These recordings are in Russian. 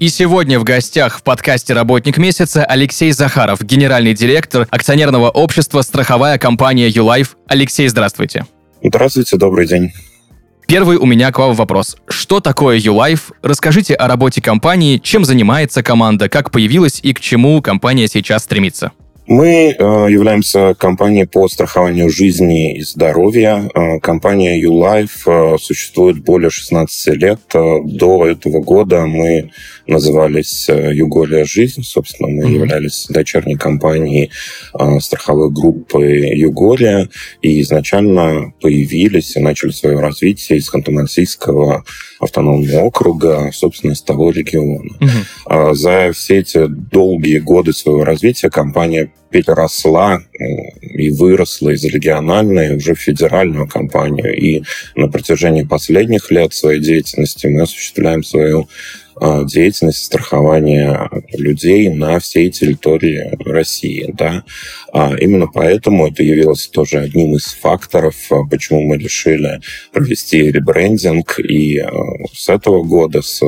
И сегодня в гостях в подкасте «Работник месяца» Алексей Захаров, генеральный директор акционерного общества страховая компания «Юлайф». Алексей, здравствуйте. Здравствуйте, добрый день. Первый у меня к вам вопрос. Что такое YouLife? Расскажите о работе компании, чем занимается команда, как появилась и к чему компания сейчас стремится. Мы э, являемся компанией по страхованию жизни и здоровья. Э, компания YouLife э, существует более 16 лет. Э, до этого года мы назывались э, Юголия Жизнь. Собственно, мы mm-hmm. являлись дочерней компанией э, страховой группы Юголия. И изначально появились и начали свое развитие из Ханты-Мансийского автономного округа, собственно, из того региона. Угу. За все эти долгие годы своего развития компания переросла и выросла из региональной уже в федеральную компанию. И на протяжении последних лет своей деятельности мы осуществляем свою деятельность страхования людей на всей территории России. Да? А именно поэтому это явилось тоже одним из факторов, а, почему мы решили провести ребрендинг. И с этого года, с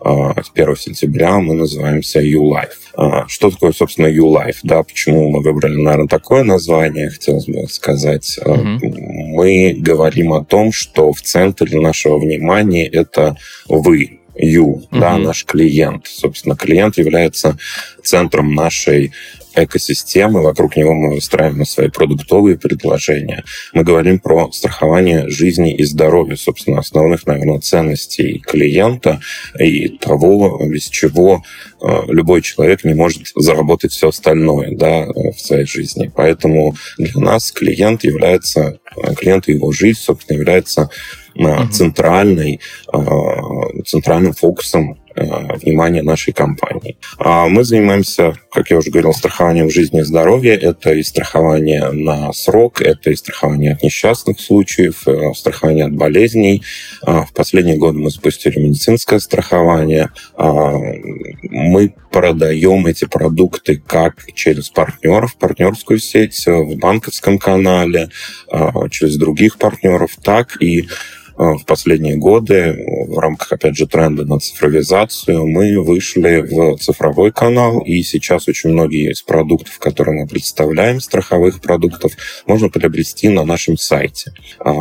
1 сентября мы называемся YouLife. Что такое, собственно, YouLife? Да, почему мы выбрали, наверное, такое название, хотелось бы сказать. Mm-hmm. Мы говорим о том, что в центре нашего внимания это вы, you, mm-hmm. да, наш клиент. Собственно, клиент является центром нашей экосистемы, вокруг него мы выстраиваем свои продуктовые предложения. Мы говорим про страхование жизни и здоровья, собственно, основных, наверное, ценностей клиента и того, без чего э, любой человек не может заработать все остальное да, в своей жизни. Поэтому для нас клиент является, клиент и его жизнь, собственно, является угу. центральной, центральным фокусом внимания нашей компании. А мы занимаемся, как я уже говорил, страхованием жизни и здоровья. Это и страхование на срок, это и страхование от несчастных случаев, э, страхование от болезней. В последние годы мы запустили медицинское страхование. Мы продаем эти продукты как через партнеров, партнерскую сеть э, в банковском канале, через других партнеров, так и в последние годы в рамках, опять же, тренда на цифровизацию мы вышли в цифровой канал, и сейчас очень многие из продуктов, которые мы представляем, страховых продуктов, можно приобрести на нашем сайте. А,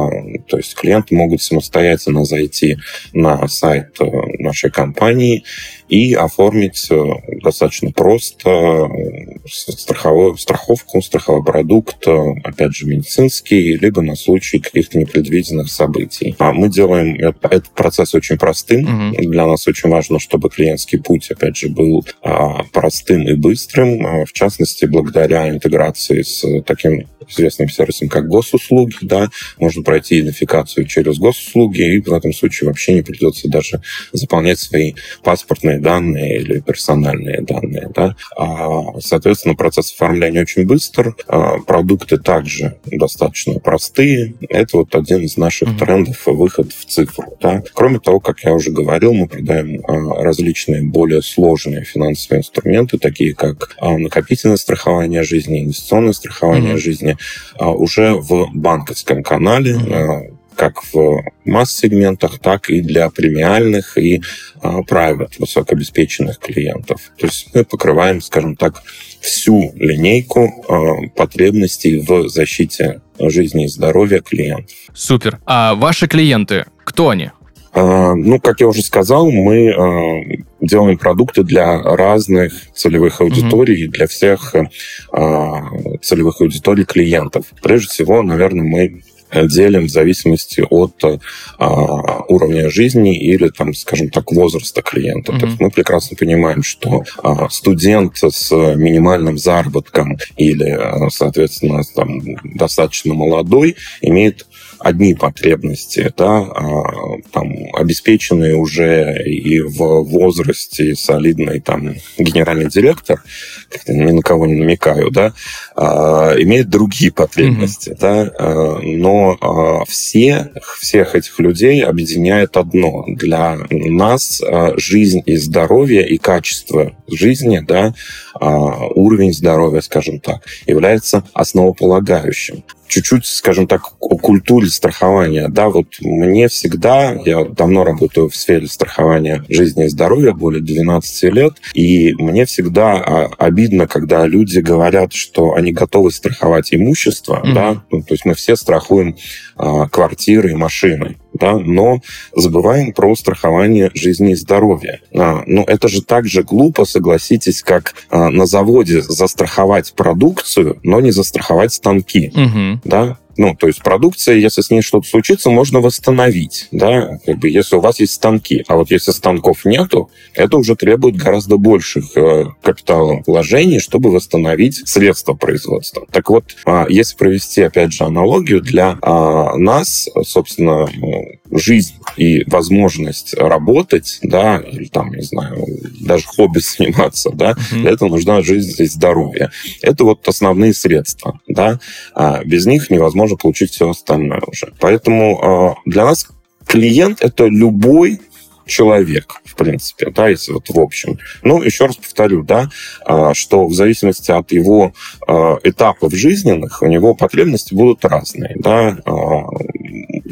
то есть клиенты могут самостоятельно зайти на сайт э, нашей компании и оформить э, достаточно просто страховую, страховку, страховой продукт, опять же, медицинский, либо на случай каких-то непредвиденных событий. А мы делаем этот процесс очень простым. Угу. Для нас очень важно, чтобы клиентский путь, опять же, был а, простым и быстрым. А, в частности, благодаря интеграции с таким известным сервисом, как госуслуги, да, можно пройти идентификацию через госуслуги, и в этом случае вообще не придется даже заполнять свои паспортные данные или персональные данные. Да. А, соответственно, процесс оформления очень быстр, продукты также достаточно простые. Это вот один из наших mm-hmm. трендов выход в цифру. Да. Кроме того, как я уже говорил, мы продаем а, различные более сложные финансовые инструменты, такие как а, накопительное страхование жизни, инвестиционное страхование mm-hmm. жизни, а, уже в банковском канале. Mm-hmm как в масс-сегментах, так и для премиальных и а, private, высокообеспеченных клиентов. То есть мы покрываем, скажем так, всю линейку а, потребностей в защите жизни и здоровья клиентов. Супер. А ваши клиенты, кто они? А, ну, как я уже сказал, мы делаем продукты для разных целевых аудиторий, mm-hmm. для всех целевых аудиторий клиентов. Прежде всего, наверное, мы делим в зависимости от а, уровня жизни или, там, скажем так, возраста клиента. Mm-hmm. То есть мы прекрасно понимаем, что а, студент с минимальным заработком или, соответственно, там, достаточно молодой имеет одни потребности, да, а, там, обеспеченные уже и в возрасте солидный там генеральный директор, ни на кого не намекаю, да, а, имеет другие потребности, mm-hmm. да, а, но все, всех этих людей объединяет одно. Для нас жизнь и здоровье, и качество жизни, да, уровень здоровья, скажем так, является основополагающим чуть-чуть, скажем так, о культуре страхования. Да, вот мне всегда, я давно работаю в сфере страхования жизни и здоровья, более 12 лет, и мне всегда а, обидно, когда люди говорят, что они готовы страховать имущество, mm-hmm. да, ну, то есть мы все страхуем а, квартиры и машины да, но забываем про страхование жизни и здоровья. А, ну, это же так же глупо, согласитесь, как а, на заводе застраховать продукцию, но не застраховать станки. Угу. Да? Ну, то есть продукция, если с ней что-то случится, можно восстановить, да, как бы если у вас есть станки. А вот если станков нету, это уже требует гораздо больших э, капиталовложений, чтобы восстановить средства производства. Так вот, э, если провести, опять же, аналогию, для э, нас, собственно, э, жизнь и возможность работать, да, или там, не знаю, даже хобби заниматься, да, mm-hmm. для этого нужна жизнь и здоровье. Это вот основные средства, да, а без них невозможно можно получить все остальное уже. Поэтому э, для нас клиент — это любой человек, в принципе, да, если вот в общем. Ну, еще раз повторю, да, а, что в зависимости от его а, этапов жизненных у него потребности будут разные, да.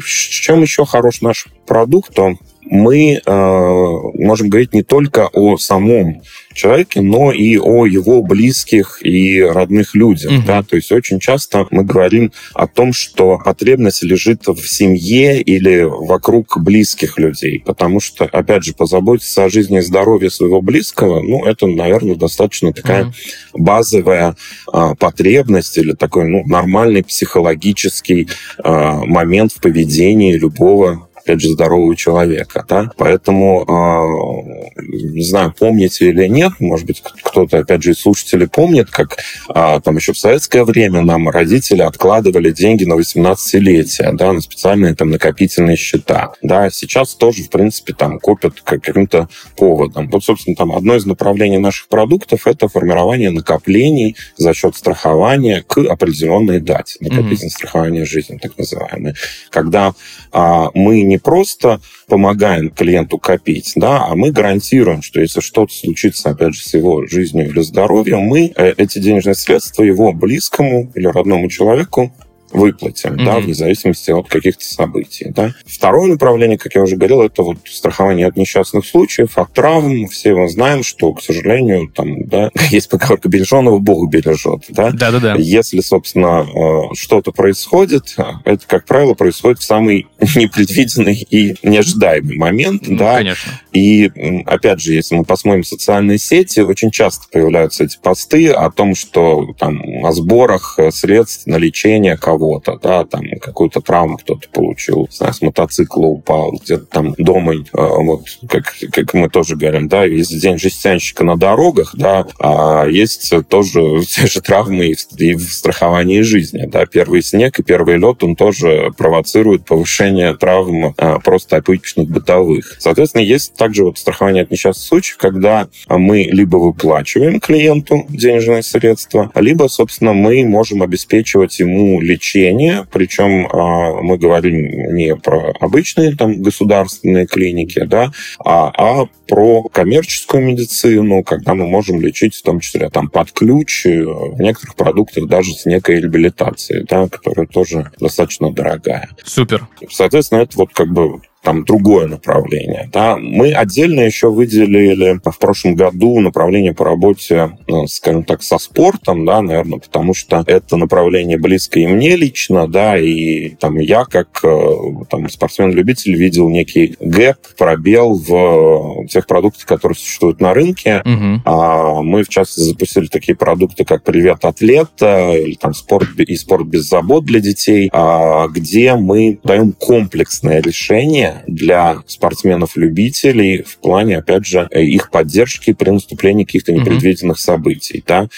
Чем еще хорош наш продукт, то мы можем говорить не только о самом человеке, но и о его близких и родных людях. Угу. Да? То есть очень часто мы говорим о том, что потребность лежит в семье или вокруг близких людей. Потому что, опять же, позаботиться о жизни и здоровье своего близкого, ну, это, наверное, достаточно такая угу. базовая а, потребность или такой ну, нормальный психологический а, момент в поведении любого опять же, здорового человека. Да? Поэтому, э, не знаю, помните или нет, может быть, кто-то, опять же, из слушателей помнит, как э, там еще в советское время нам родители откладывали деньги на 18-летие, да, на специальные там накопительные счета. Да, сейчас тоже, в принципе, там копят каким-то поводом. Вот, собственно, там одно из направлений наших продуктов – это формирование накоплений за счет страхования к определенной дате. Накопительное mm-hmm. страхование жизни, так называемое. Когда а, мы не просто помогаем клиенту копить, да, а мы гарантируем, что если что-то случится, опять же, с его жизнью или здоровьем, мы э, эти денежные средства его близкому или родному человеку выплате, mm-hmm. да, вне зависимости от каких-то событий. Да. Второе направление, как я уже говорил, это вот страхование от несчастных случаев, от травм. Все мы знаем, что, к сожалению, там, да, есть поговорка береженного Бог бережет. Да? Да-да-да. Если, собственно, э, что-то происходит, это, как правило, происходит в самый непредвиденный и неожидаемый момент. Ну, да. конечно. И, опять же, если мы посмотрим социальные сети, очень часто появляются эти посты о том, что там о сборах средств на лечение кого кого-то, да, там какую-то травму кто-то получил, знаю, с мотоцикла упал, где-то там дома, э, вот, как, как мы тоже говорим, да, есть день жестянщика на дорогах, да, а есть тоже те же травмы и в, и в страховании жизни, да, первый снег и первый лед, он тоже провоцирует повышение травм а, просто обычных бытовых. Соответственно, есть также вот страхование от несчастных случаев, когда мы либо выплачиваем клиенту денежные средства, либо, собственно, мы можем обеспечивать ему лечение лечения, причем а, мы говорим не про обычные там государственные клиники, да, а, а про коммерческую медицину, когда мы можем лечить в том числе там под ключ, э, в некоторых продуктах даже с некой реабилитацией, да, которая тоже достаточно дорогая. Супер. Соответственно, это вот как бы там другое направление. Да. Мы отдельно еще выделили в прошлом году направление по работе, ну, скажем так, со спортом, да, наверное, потому что это направление близко и мне лично, да, и там я как э, там, спортсмен-любитель видел некий гэп, пробел в тех продуктах, которые существуют на рынке. Угу. А мы, в частности, запустили такие продукты, как «Привет, атлет», или там «Спорт и спорт без забот для детей», а, где мы даем комплексное решение для спортсменов-любителей в плане, опять же, их поддержки при наступлении каких-то непредвиденных mm-hmm. событий. Да?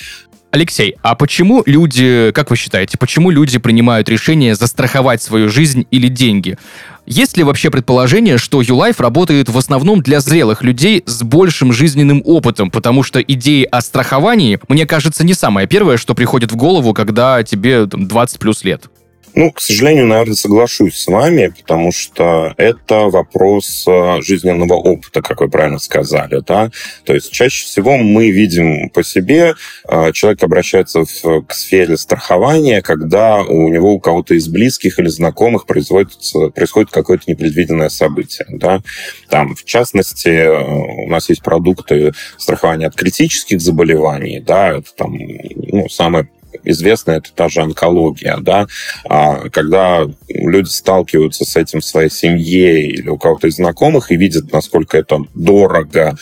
Алексей, а почему люди, как вы считаете, почему люди принимают решение застраховать свою жизнь или деньги? Есть ли вообще предположение, что YouLife работает в основном для зрелых людей с большим жизненным опытом, потому что идеи о страховании, мне кажется, не самое первое, что приходит в голову, когда тебе там, 20 плюс лет? Ну, к сожалению, наверное, соглашусь с вами, потому что это вопрос э, жизненного опыта, как вы правильно сказали, да. То есть чаще всего мы видим по себе, э, человек обращается в, к сфере страхования, когда у него у кого-то из близких или знакомых происходит, происходит какое-то непредвиденное событие, да. Там, в частности, э, у нас есть продукты страхования от критических заболеваний, да, это там, ну, самое известно, это та же онкология, да, а когда люди сталкиваются с этим в своей семье или у кого-то из знакомых и видят, насколько это дорого,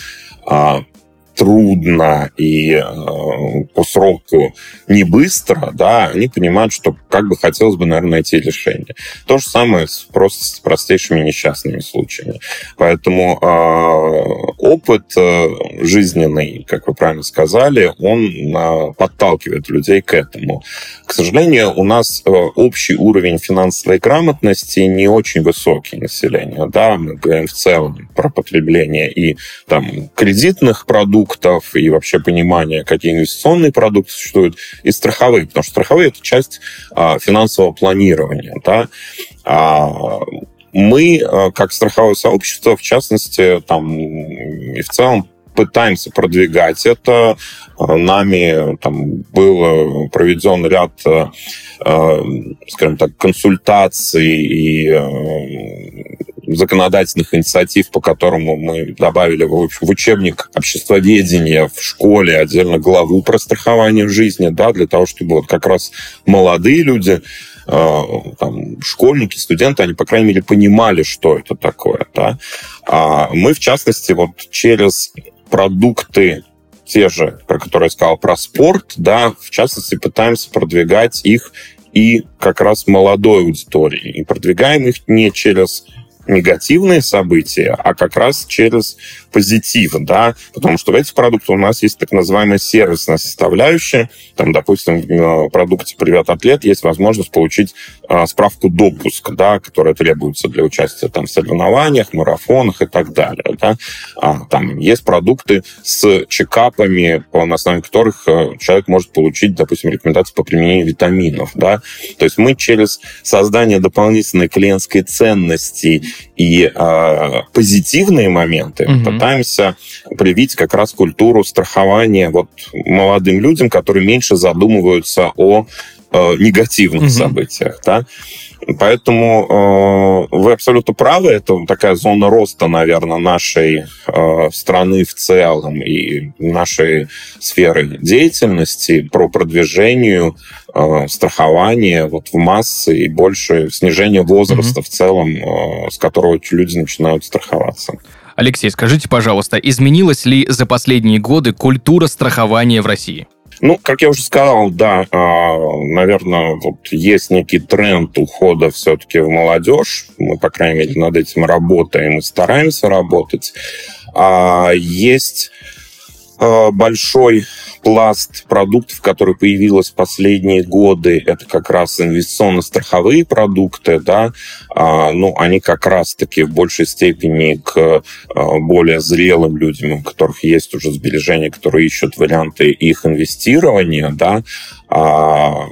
а, трудно и э, по сроку не быстро, да, они понимают, что как бы хотелось бы, наверное, найти решение. То же самое с, просто с простейшими несчастными случаями. Поэтому э, опыт э, жизненный, как вы правильно сказали, он э, подталкивает людей к этому. К сожалению, у нас э, общий уровень финансовой грамотности не очень высокий населения. Да, мы говорим в целом про потребление и там кредитных продуктов, и вообще понимание, какие инвестиционные продукты существуют, и страховые, потому что страховые это часть а, финансового планирования. Да? А, мы, а, как страховое сообщество, в частности, там, и в целом пытаемся продвигать это. А, нами там был проведен ряд, а, скажем так, консультаций и законодательных инициатив, по которому мы добавили в, учебник обществоведения в школе отдельно главу про страхование жизни, да, для того, чтобы вот как раз молодые люди э, там, школьники, студенты, они, по крайней мере, понимали, что это такое. Да? А мы, в частности, вот через продукты те же, про которые я сказал, про спорт, да, в частности, пытаемся продвигать их и как раз молодой аудитории. И продвигаем их не через негативные события, а как раз через позитив, да, потому что в этих продуктах у нас есть так называемая сервисная составляющая. Там, допустим, в продукте «Привет, атлет» есть возможность получить э, справку допуск, да, которая требуется для участия там, в соревнованиях, марафонах и так далее. Да. А, там есть продукты с чекапами, на основе которых э, человек может получить, допустим, рекомендации по применению витаминов. Да. То есть мы через создание дополнительной клиентской ценности и э, позитивные моменты угу пытаемся привить как раз культуру страхования вот молодым людям, которые меньше задумываются о э, негативных угу. событиях. Да? Поэтому э, вы абсолютно правы, это такая зона роста, наверное, нашей э, страны в целом и нашей сферы деятельности про продвижение э, страхования вот в массы и больше снижение возраста mm-hmm. в целом, э, с которого люди начинают страховаться. Алексей, скажите, пожалуйста, изменилась ли за последние годы культура страхования в России? Ну, как я уже сказал, да, а, наверное, вот есть некий тренд ухода все-таки в молодежь. Мы, по крайней мере, над этим работаем и стараемся работать. А есть а, большой пласт продуктов, который появилась в последние годы, это как раз инвестиционно-страховые продукты, да, а, ну, они как раз-таки в большей степени к а, более зрелым людям, у которых есть уже сбережения, которые ищут варианты их инвестирования, да, а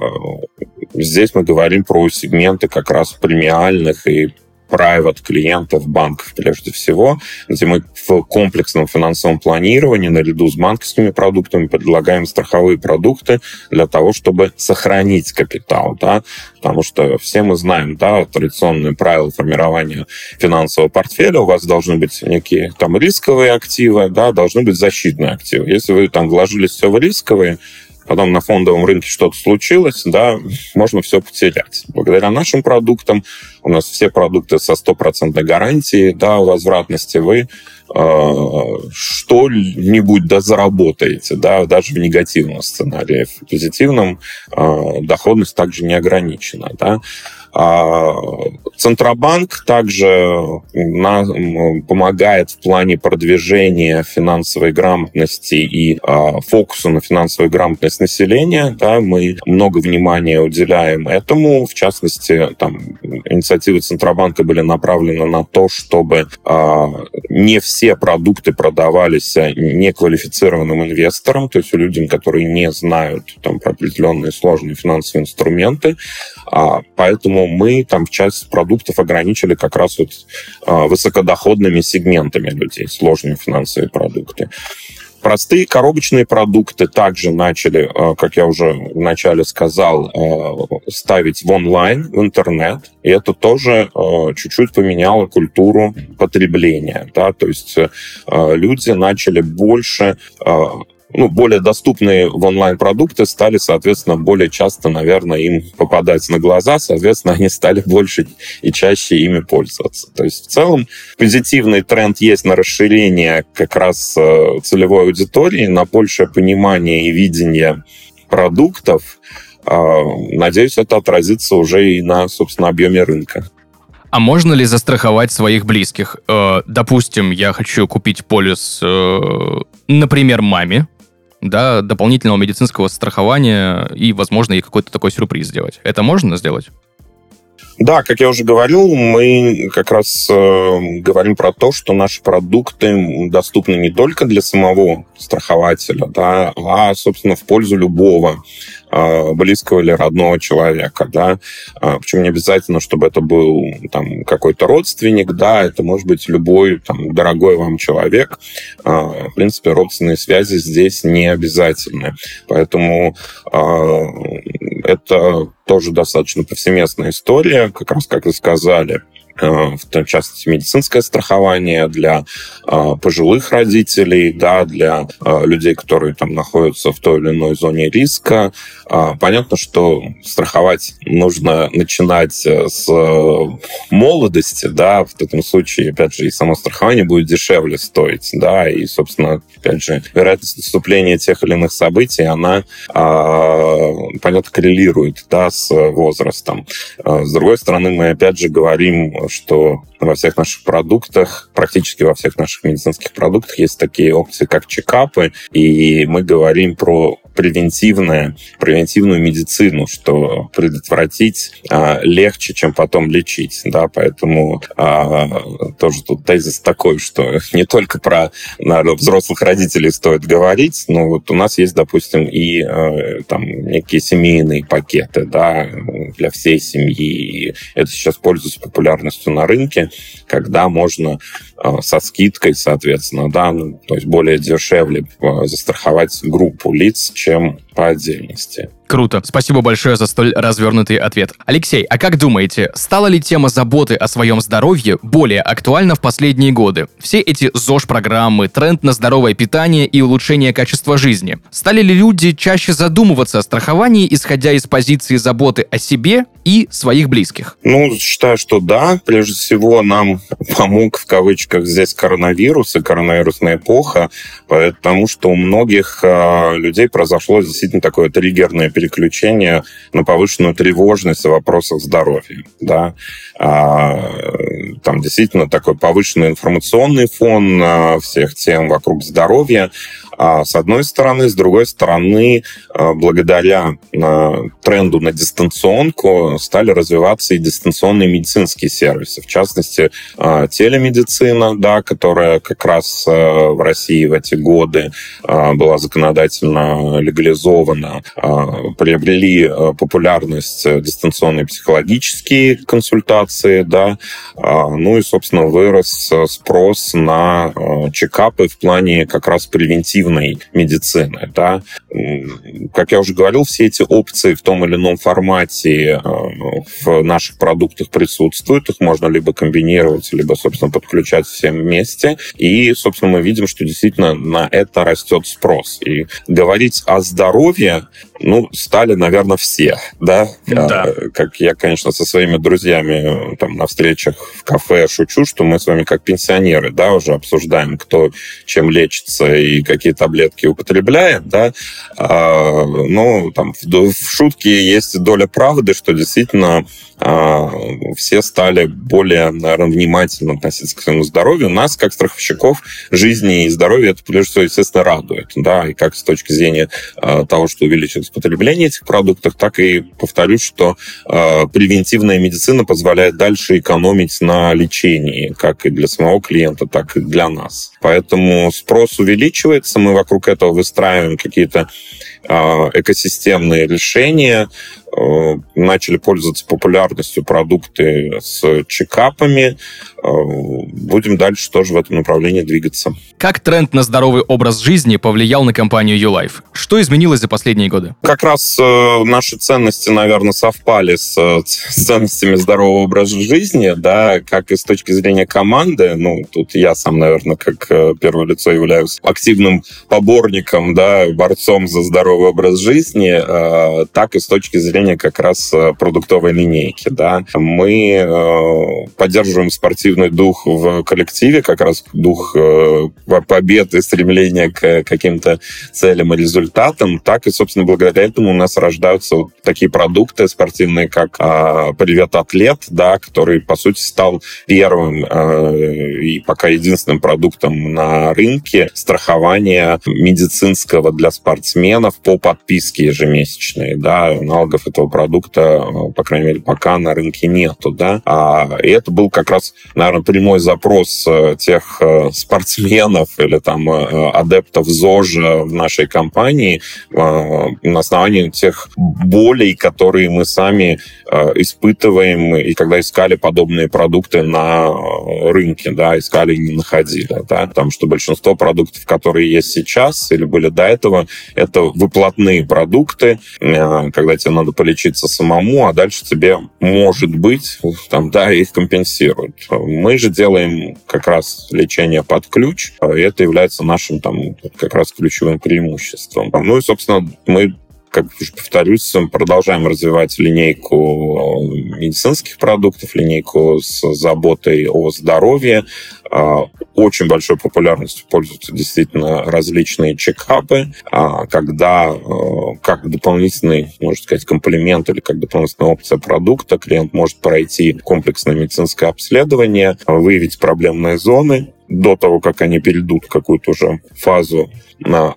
здесь мы говорим про сегменты как раз премиальных и private клиентов банков прежде всего, где мы в комплексном финансовом планировании наряду с банковскими продуктами предлагаем страховые продукты для того, чтобы сохранить капитал, да, потому что все мы знаем, да, традиционные правила формирования финансового портфеля, у вас должны быть некие там рисковые активы, да, должны быть защитные активы. Если вы там вложились все в рисковые, потом на фондовом рынке что-то случилось, да, можно все потерять. Благодаря нашим продуктам, у нас все продукты со стопроцентной гарантией, да, возвратности, вы э, что-нибудь да заработаете, да, даже в негативном сценарии. В позитивном э, доходность также не ограничена, да. А, Центробанк также помогает в плане продвижения финансовой грамотности и а, фокуса на финансовую грамотность населения. Да, мы много внимания уделяем этому. В частности, там, инициативы Центробанка были направлены на то, чтобы а, не все продукты продавались неквалифицированным инвесторам, то есть людям, которые не знают там, определенные сложные финансовые инструменты. А, поэтому мы там часть продуктов ограничили как раз вот а, высокодоходными сегментами людей, сложные финансовые продукты. Простые коробочные продукты также начали, а, как я уже вначале сказал, а, ставить в онлайн, в интернет. И это тоже чуть-чуть поменяло культуру потребления. Да? То есть люди начали больше ну, более доступные в онлайн-продукты стали, соответственно, более часто, наверное, им попадать на глаза, соответственно, они стали больше и чаще ими пользоваться. То есть, в целом, позитивный тренд есть на расширение как раз э, целевой аудитории, на большее понимание и видение продуктов. А, надеюсь, это отразится уже и на, собственно, объеме рынка. А можно ли застраховать своих близких? Э, допустим, я хочу купить полис, э, например, маме, да, дополнительного медицинского страхования и, возможно, ей какой-то такой сюрприз сделать. Это можно сделать? Да, как я уже говорил, мы как раз э, говорим про то, что наши продукты доступны не только для самого страхователя, да, а, собственно, в пользу любого э, близкого или родного человека, да. Э, причем не обязательно, чтобы это был там какой-то родственник, да, это может быть любой там дорогой вам человек. Э, в принципе, родственные связи здесь не обязательны. Поэтому э, это тоже достаточно повсеместная история, как раз как вы сказали. Э, в частности, медицинское страхование для э, пожилых родителей, да, для э, людей, которые там находятся в той или иной зоне риска. Понятно, что страховать нужно начинать с молодости, да, в этом случае, опять же, и само страхование будет дешевле стоить, да, и, собственно, опять же, вероятность наступления тех или иных событий, она, понятно, коррелирует, да, с возрастом. С другой стороны, мы, опять же, говорим что во всех наших продуктах, практически во всех наших медицинских продуктах есть такие опции, как чекапы, и мы говорим про превентивное, превентивную медицину, что предотвратить а, легче, чем потом лечить, да, поэтому а, тоже тут тезис такой, что не только про наверное, взрослых родителей стоит говорить, но вот у нас есть, допустим, и а, там некие семейные пакеты, да, для всей семьи. И это сейчас пользуется популярностью на рынке, когда можно со скидкой, соответственно, да, ну, то есть более дешевле а, застраховать группу лиц, чем по отдельности. Круто. Спасибо большое за столь развернутый ответ. Алексей, а как думаете, стала ли тема заботы о своем здоровье более актуальна в последние годы? Все эти ЗОЖ-программы, тренд на здоровое питание и улучшение качества жизни. Стали ли люди чаще задумываться о страховании, исходя из позиции заботы о себе и своих близких? Ну, считаю, что да. Прежде всего, нам помог в кавычках здесь коронавирус и коронавирусная эпоха, потому что у многих э, людей произошло действительно такое триггерное переключение на повышенную тревожность в вопросах здоровья. Да? А, там действительно такой повышенный информационный фон всех тем вокруг здоровья. А с одной стороны, с другой стороны, а, благодаря а, тренду на дистанционку стали развиваться и дистанционные медицинские сервисы. В частности, а, телемедицина, да, которая как раз в России в эти годы была законодательно легализована, приобрели популярность дистанционные психологические консультации, да, ну и, собственно, вырос спрос на чекапы в плане как раз превентивной медицины. Да? Как я уже говорил, все эти опции в том или ином формате э, в наших продуктах присутствуют. Их можно либо комбинировать, либо, собственно, подключать всем вместе. И, собственно, мы видим, что действительно на это растет спрос. И говорить о здоровье Peruvian, ну, стали, наверное, все, да? Да. А, как я, конечно, со своими друзьями там на встречах в кафе шучу, что мы с вами как пенсионеры, да, уже обсуждаем, кто чем лечится и какие таблетки употребляет, да. А, ну, там в, в шутке есть доля правды, что действительно а, все стали более, наверное, внимательно относиться к своему здоровью. Нас, как страховщиков, жизни и здоровья это, прежде всего, естественно, радует. Да, и как с точки зрения а, того, что увеличилось потребление этих продуктов, так и повторюсь, что а, превентивная медицина позволяет дальше экономить на лечении, как и для самого клиента, так и для нас. Поэтому спрос увеличивается, мы вокруг этого выстраиваем какие-то экосистемные решения, Э, начали пользоваться популярностью продукты с чекапами. Э, будем дальше тоже в этом направлении двигаться. Как тренд на здоровый образ жизни повлиял на компанию YouLife? Что изменилось за последние годы? Как раз э, наши ценности, наверное, совпали с, с ценностями здорового образа жизни, да, как и с точки зрения команды. Ну, тут я сам, наверное, как первое лицо являюсь активным поборником, да, борцом за здоровый образ жизни, так и с точки зрения зрения как раз э, продуктовой линейки. Да. Мы э, поддерживаем спортивный дух в коллективе, как раз дух э, побед и стремления к каким-то целям и результатам. Так и, собственно, благодаря этому у нас рождаются вот такие продукты спортивные, как «Привет, атлет», да, который, по сути, стал первым и пока единственным продуктом на рынке страхования медицинского для спортсменов по подписке ежемесячной. Да, аналогов этого продукта, э, по крайней мере, пока на рынке нету, да. А, и это был как раз, наверное, прямой запрос э, тех э, спортсменов или там адептов ЗОЖа в нашей компании на основании тех болей, которые мы сами испытываем, и когда искали подобные продукты на рынке, да, искали и не находили, да, потому что большинство продуктов, которые есть сейчас или были до этого, это выплатные продукты, когда тебе надо полечиться самому, а дальше тебе, может быть, там, да, их компенсируют. Мы же делаем как раз лечение под ключ, и это является нашим там как раз ключевым преимуществом. Ну и, собственно, мы как повторюсь, продолжаем развивать линейку медицинских продуктов, линейку с заботой о здоровье. А, очень большой популярностью пользуются действительно различные чекапы, а, когда э, как дополнительный, можно сказать, комплимент или как дополнительная опция продукта клиент может пройти комплексное медицинское обследование, выявить проблемные зоны, до того, как они перейдут в какую-то уже фазу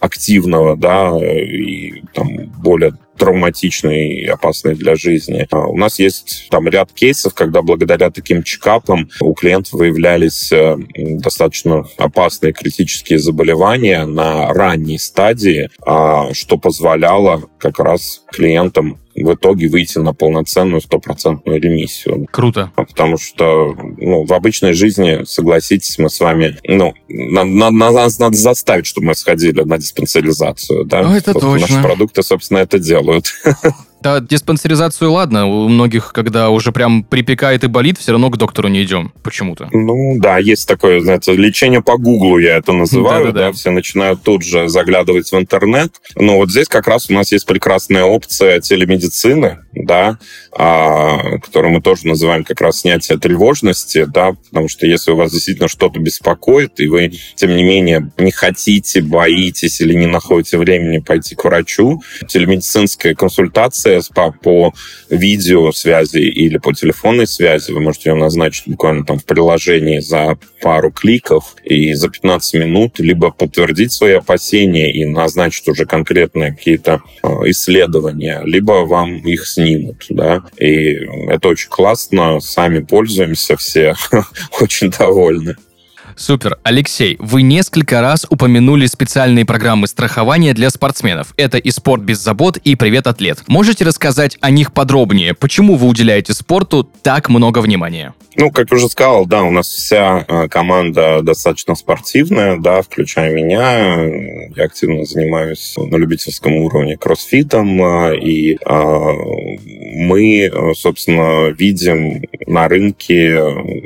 активного, да, и там более травматичные и опасные для жизни. А у нас есть там ряд кейсов, когда благодаря таким чекапам у клиентов выявлялись э, достаточно опасные критические заболевания на ранней стадии, а, что позволяло как раз клиентам в итоге выйти на полноценную стопроцентную ремиссию. Круто. А потому что ну, в обычной жизни, согласитесь, мы с вами, ну, на, на, на, нас надо заставить, чтобы мы сходили на диспансеризацию. Да? Ну, это вот точно. Наши продукты, собственно, это делают. Да, диспансеризацию ладно, у многих, когда уже прям припекает и болит, все равно к доктору не идем почему-то. Ну да, есть такое, знаете, лечение по гуглу я это называю, да, да, да. все начинают тут же заглядывать в интернет. Но вот здесь как раз у нас есть прекрасная опция телемедицины, да, а, мы тоже называем как раз снятие тревожности, да, потому что если у вас действительно что-то беспокоит, и вы, тем не менее, не хотите, боитесь или не находите времени пойти к врачу, телемедицинская консультация по, по видеосвязи или по телефонной связи. Вы можете ее назначить буквально там в приложении за пару кликов и за 15 минут либо подтвердить свои опасения и назначить уже конкретные какие-то э, исследования, либо вам их снимут. Да? И это очень классно, сами пользуемся все, очень довольны. Супер. Алексей, вы несколько раз упомянули специальные программы страхования для спортсменов. Это и «Спорт без забот», и «Привет, атлет». Можете рассказать о них подробнее? Почему вы уделяете спорту так много внимания? Ну, как уже сказал, да, у нас вся э, команда достаточно спортивная, да, включая меня. Я активно занимаюсь на любительском уровне кроссфитом, э, и э, мы, собственно, видим на рынке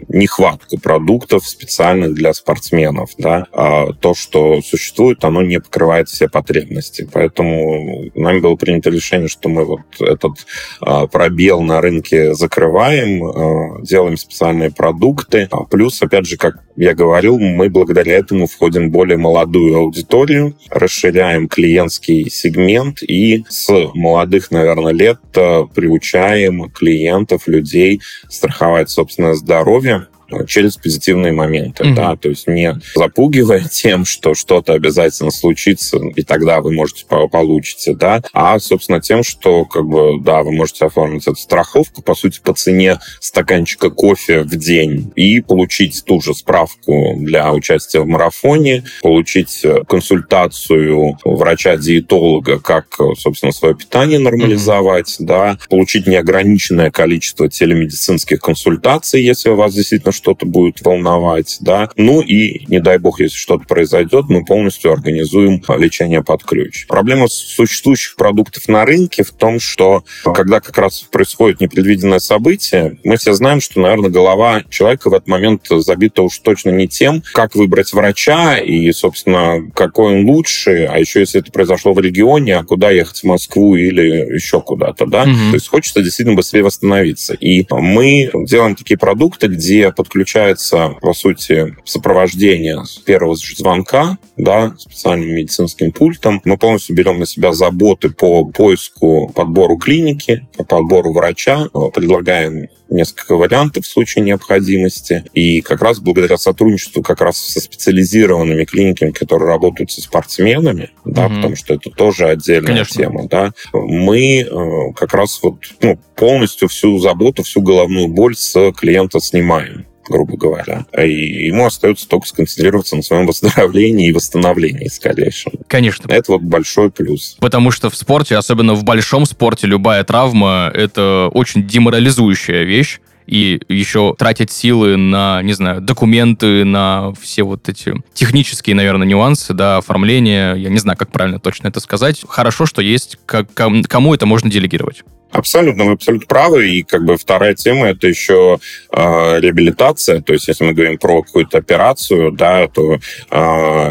нехватку продуктов специальных для спортсменов. Да? А то, что существует, оно не покрывает все потребности. Поэтому нами было принято решение, что мы вот этот а, пробел на рынке закрываем, а, делаем специальные продукты. А плюс, опять же, как я говорил, мы благодаря этому входим в более молодую аудиторию, расширяем клиентский сегмент и с молодых, наверное, лет приучаем клиентов, людей страховать собственное здоровье через позитивные моменты, mm-hmm. да, то есть не запугивая тем, что что-то обязательно случится, и тогда вы можете получите, да, а, собственно, тем, что, как бы, да, вы можете оформить эту страховку, по сути, по цене стаканчика кофе в день и получить ту же справку для участия в марафоне, получить консультацию врача-диетолога, как, собственно, свое питание нормализовать, mm-hmm. да, получить неограниченное количество телемедицинских консультаций, если у вас действительно что-то будет волновать, да. Ну и, не дай бог, если что-то произойдет, мы полностью организуем лечение под ключ. Проблема существующих продуктов на рынке в том, что когда как раз происходит непредвиденное событие, мы все знаем, что, наверное, голова человека в этот момент забита уж точно не тем, как выбрать врача и, собственно, какой он лучше, а еще если это произошло в регионе, а куда ехать в Москву или еще куда-то, да. Угу. То есть хочется действительно быстрее восстановиться. И мы делаем такие продукты, где под подключается, по сути, сопровождение первого звонка, да, специальным медицинским пультом. Мы полностью берем на себя заботы по поиску, подбору клиники, по подбору врача, предлагаем несколько вариантов в случае необходимости. И как раз благодаря сотрудничеству как раз со специализированными клиниками, которые работают со спортсменами, да, угу. потому что это тоже отдельная Конечно. тема, да, мы э, как раз вот ну, полностью всю заботу, всю головную боль с клиента снимаем грубо говоря. И ему остается только сконцентрироваться на своем выздоровлении и восстановлении скорейшем. Конечно. Это вот большой плюс. Потому что в спорте, особенно в большом спорте, любая травма — это очень деморализующая вещь и еще тратить силы на, не знаю, документы, на все вот эти технические, наверное, нюансы, да, оформление, я не знаю, как правильно точно это сказать. Хорошо, что есть, как, кому это можно делегировать. Абсолютно, вы абсолютно правы. И как бы вторая тема это еще э, реабилитация. То есть, если мы говорим про какую-то операцию, да, то э,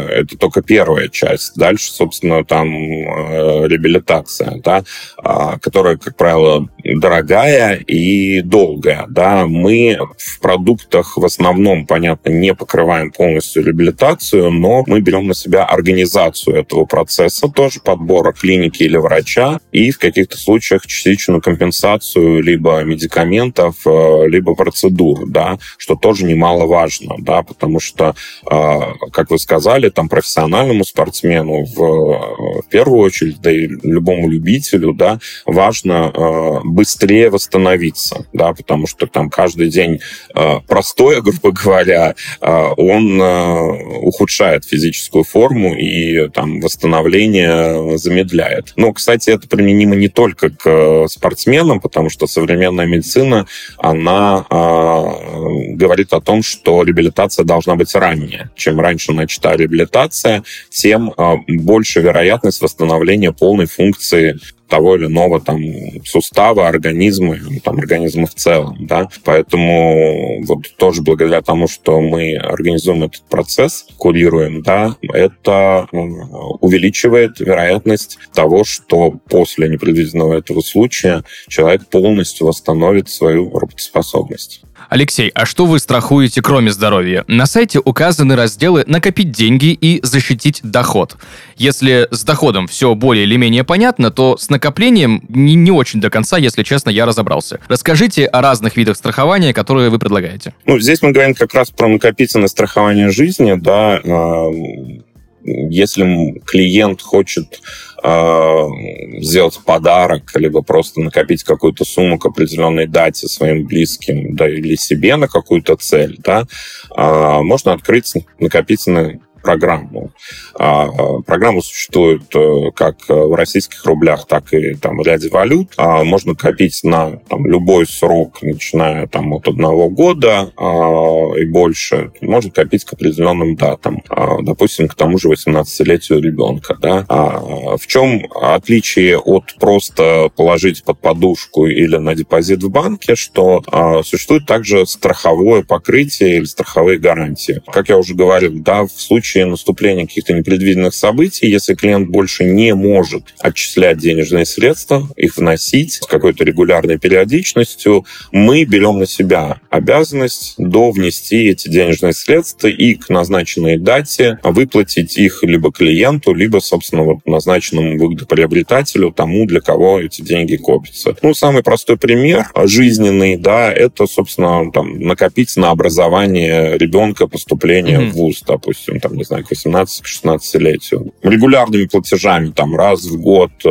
это только первая часть. Дальше, собственно, там э, реабилитация, да, э, которая, как правило, дорогая и долгая. Да. Мы в продуктах в основном, понятно, не покрываем полностью реабилитацию, но мы берем на себя организацию этого процесса, тоже подбора клиники или врача, и в каких-то случаях частично обеспеченную компенсацию либо медикаментов, э, либо процедур, да, что тоже немаловажно, да, потому что, э, как вы сказали, там профессиональному спортсмену в, в первую очередь, да и любому любителю, да, важно э, быстрее восстановиться, да, потому что там каждый день простое, грубо говоря, он ухудшает физическую форму и там восстановление замедляет. Но, кстати, это применимо не только к спортсменам, потому что современная медицина, она э, говорит о том, что реабилитация должна быть ранее. Чем раньше начата реабилитация, тем э, больше вероятность восстановления полной функции того или иного там сустава, организма, там, организма в целом, да. Поэтому вот тоже благодаря тому, что мы организуем этот процесс, курируем, да, это увеличивает вероятность того, что после непредвиденного этого случая человек полностью восстановит свою работоспособность. Алексей, а что вы страхуете, кроме здоровья? На сайте указаны разделы «Накопить деньги» и «Защитить доход». Если с доходом все более или менее понятно, то с накоплением не, не очень до конца, если честно, я разобрался. Расскажите о разных видах страхования, которые вы предлагаете. Ну, здесь мы говорим как раз про накопительное страхование жизни, да, а, если клиент хочет сделать подарок, либо просто накопить какую-то сумму к определенной дате своим близким, да, или себе на какую-то цель, да, э, можно открыть накопительный программу. А, программа существует как в российских рублях, так и там, в ряде валют. Можно копить на там, любой срок, начиная там, от одного года и больше. Можно копить к определенным датам. Допустим, к тому же 18-летию ребенка. Да? В чем отличие от просто положить под подушку или на депозит в банке, что существует также страховое покрытие или страховые гарантии. Как я уже говорил, да, в случае наступления каких-то непредвиденных событий, если клиент больше не может отчислять денежные средства, их вносить с какой-то регулярной периодичностью, мы берем на себя обязанность довнести эти денежные средства и к назначенной дате выплатить их либо клиенту, либо, собственно, вот назначенному выгодоприобретателю, тому, для кого эти деньги копятся. Ну, самый простой пример жизненный, да, это, собственно, там, накопить на образование ребенка, поступление mm-hmm. в ВУЗ, допустим, там, не знаю, к 18-16-летию. Регулярными платежами, там, раз в год э,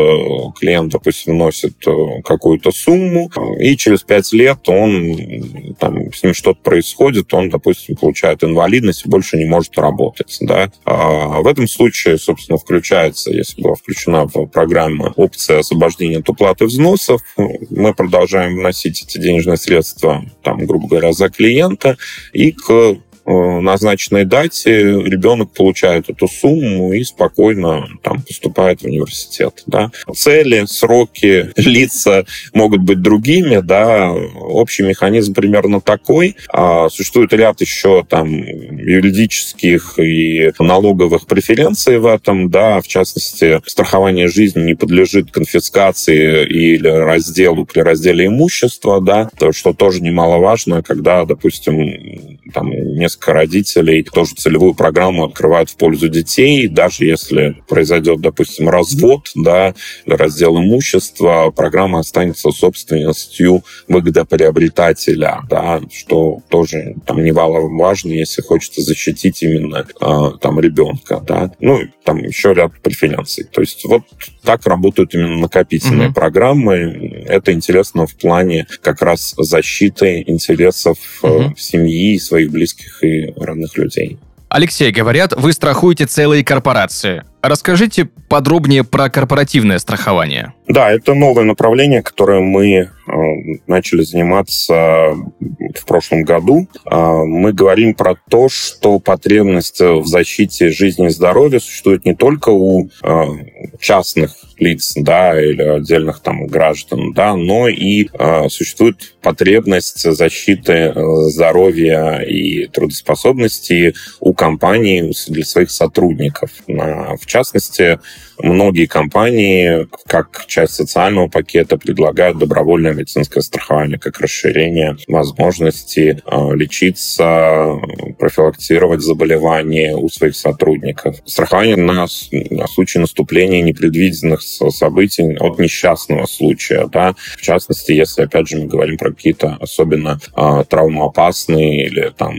клиент, допустим, вносит э, какую-то сумму, и через 5 лет он, там, с ним что-то происходит, он, допустим, получает инвалидность и больше не может работать, да. А в этом случае, собственно, включается, если была включена в программу опция освобождения от уплаты взносов, мы продолжаем вносить эти денежные средства, там, грубо говоря, за клиента, и к Э, назначенной дате ребенок получает эту сумму и спокойно там поступает в университет. Да. Цели, сроки, лица могут быть другими, да. Общий механизм примерно такой. А существует ряд еще там юридических и налоговых преференций в этом, да, в частности, страхование жизни не подлежит конфискации или разделу при разделе имущества, да, то, что тоже немаловажно, когда, допустим, там несколько несколько родителей тоже целевую программу открывают в пользу детей, даже если произойдет, допустим, развод, да, раздел имущества, программа останется собственностью выгодоприобретателя, да, что тоже там немаловажно, если хочется защитить именно э, там ребенка, да. Ну, там еще ряд преференций. То есть вот так работают именно накопительные mm-hmm. программы. Это интересно в плане как раз защиты интересов mm-hmm. семьи, своих близких и родных людей. Алексей, говорят, вы страхуете целые корпорации. Расскажите подробнее про корпоративное страхование. Да, это новое направление, которое мы э, начали заниматься в прошлом году. Э, мы говорим про то, что потребность в защите жизни и здоровья существует не только у э, частных лиц, да, или отдельных там граждан, да, но и существует потребность защиты здоровья и трудоспособности у компаний для своих сотрудников. В частности, многие компании, как часть социального пакета, предлагают добровольное медицинское страхование, как расширение возможности а, лечиться, профилактировать заболевания у своих сотрудников. Страхование на, на случай наступления непредвиденных событий от несчастного случая. Да? В частности, если, опять же, мы говорим про какие-то особенно э, травмоопасные или там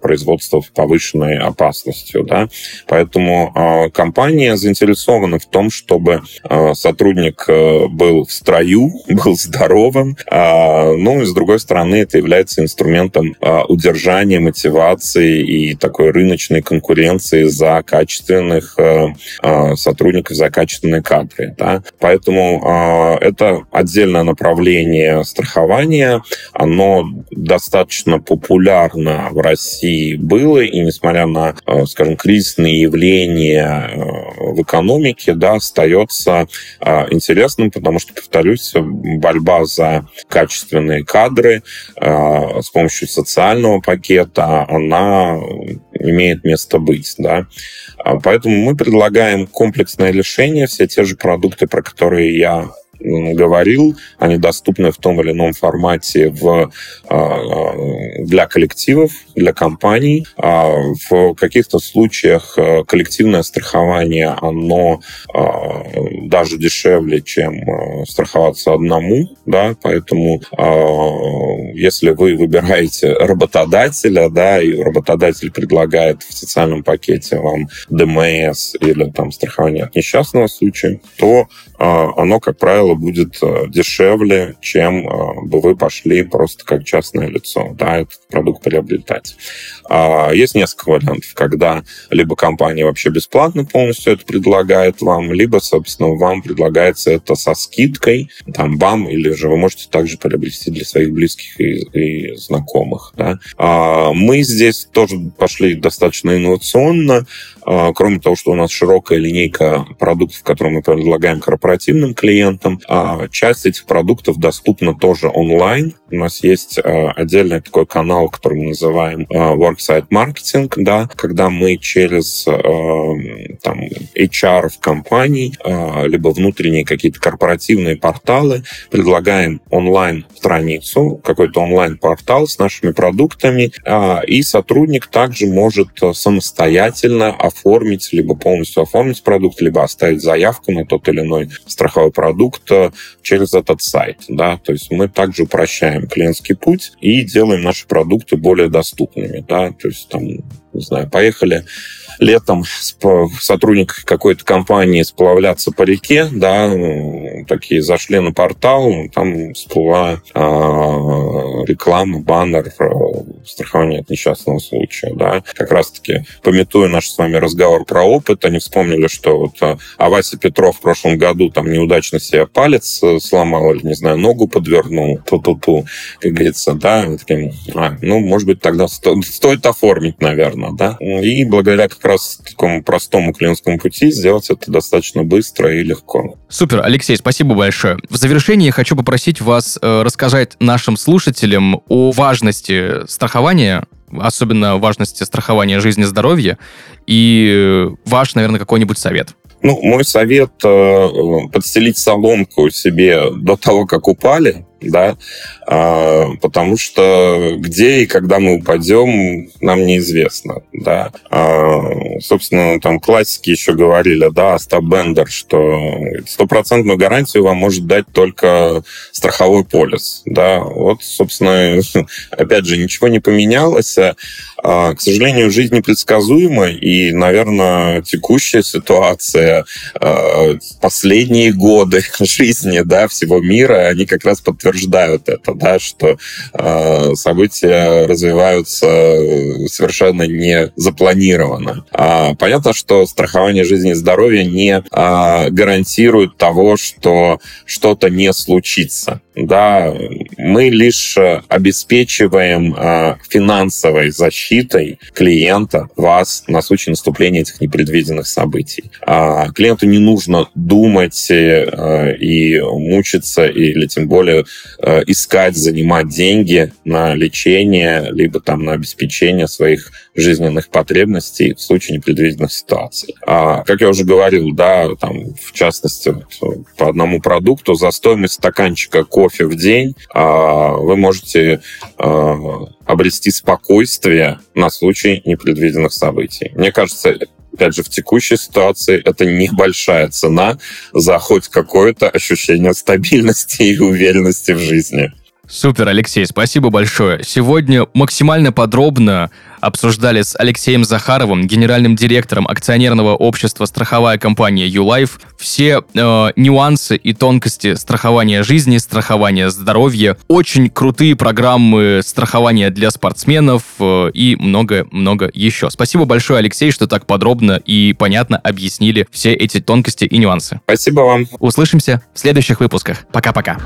производство с повышенной опасностью. Да? Поэтому э, компания заинтересована в том, чтобы э, сотрудник э, был в строю, был здоровым. А, ну и с другой стороны, это является инструментом а, удержания мотивации и такой рыночной конкуренции за качественных э, сотрудников, за качественные кадры. Да? Поэтому это отдельное направление страхования. Оно достаточно популярно в России было, и несмотря на, скажем, кризисные явления в экономике, да, остается а, интересным, потому что, повторюсь, борьба за качественные кадры а, с помощью социального пакета, она имеет место быть. Да? А, поэтому мы предлагаем комплексное решение, все те же продукты, про которые я говорил, они доступны в том или ином формате в, а, а, для коллективов, для компаний. А в каких-то случаях коллективное страхование, оно даже дешевле, чем страховаться одному, да, поэтому если вы выбираете работодателя, да, и работодатель предлагает в социальном пакете вам ДМС или там страхование от несчастного случая, то оно, как правило, правило, будет э, дешевле, чем э, бы вы пошли просто как частное лицо, да, этот продукт приобретать. А есть несколько вариантов, когда либо компания вообще бесплатно полностью это предлагает вам, либо, собственно, вам предлагается это со скидкой, там, бам, или же вы можете также приобрести для своих близких и, и знакомых, да. А мы здесь тоже пошли достаточно инновационно, кроме того, что у нас широкая линейка продуктов, которые мы предлагаем корпоративным клиентам, а часть этих продуктов доступна тоже онлайн. У нас есть а, отдельный такой канал, который мы называем Worksite Marketing, да, когда мы через там, HR в компании, либо внутренние какие-то корпоративные порталы предлагаем онлайн-страницу, какой-то онлайн-портал с нашими продуктами, и сотрудник также может самостоятельно оформить, либо полностью оформить продукт, либо оставить заявку на тот или иной страховой продукт э, через этот сайт. Да? То есть мы также упрощаем клиентский путь и делаем наши продукты более доступными. Да? То есть там, не знаю, поехали летом сотрудник какой-то компании сплавляться по реке, да, такие зашли на портал, там всплыла э, реклама, баннер э, страхования от несчастного случая, да. Как раз-таки, пометуя наш с вами разговор про опыт, они вспомнили, что вот а, а Вася Петров в прошлом году там неудачно себе палец э, сломал или, не знаю, ногу подвернул, ту-ту-ту, как говорится, да, таким, а, ну, может быть, тогда сто, стоит оформить, наверное, да. И благодаря как раз такому простому клиентскому пути сделать это достаточно быстро и легко. Супер, Алексей, спасибо большое. В завершении я хочу попросить вас э, рассказать нашим слушателям о важности страхования особенно важности страхования жизни и здоровья, и ваш, наверное, какой-нибудь совет. Ну, мой совет э, подстелить соломку себе до того, как упали, да, а, потому что где и когда мы упадем, нам неизвестно, да. А, собственно, там классики еще говорили, да, Остап Бендер, что стопроцентную гарантию вам может дать только страховой полис, да. Вот, собственно, опять же, ничего не поменялось, а, к сожалению, жизнь непредсказуема, и, наверное, текущая ситуация, а, последние годы жизни да, всего мира, они как раз подтверждают это, да, что а, события развиваются совершенно не запланированно. Понятно, что страхование жизни и здоровья не гарантирует того, что что-то не случится. Да, мы лишь обеспечиваем финансовой защитой клиента вас на случай наступления этих непредвиденных событий. А клиенту не нужно думать э, и мучиться, или тем более э, искать, занимать деньги на лечение, либо там на обеспечение своих жизненных потребностей в случае непредвиденных ситуаций. А, как я уже говорил, да, там, в частности, вот, по одному продукту за стоимость стаканчика кофе в день а, вы можете а, обрести спокойствие на случай непредвиденных событий. Мне кажется, опять же, в текущей ситуации это небольшая цена за хоть какое-то ощущение стабильности и уверенности в жизни. Супер, Алексей, спасибо большое. Сегодня максимально подробно обсуждали с Алексеем Захаровым, генеральным директором акционерного общества страховая компания YouLife, все э, нюансы и тонкости страхования жизни, страхования здоровья, очень крутые программы страхования для спортсменов э, и много-много еще. Спасибо большое, Алексей, что так подробно и понятно объяснили все эти тонкости и нюансы. Спасибо вам. Услышимся в следующих выпусках. Пока-пока.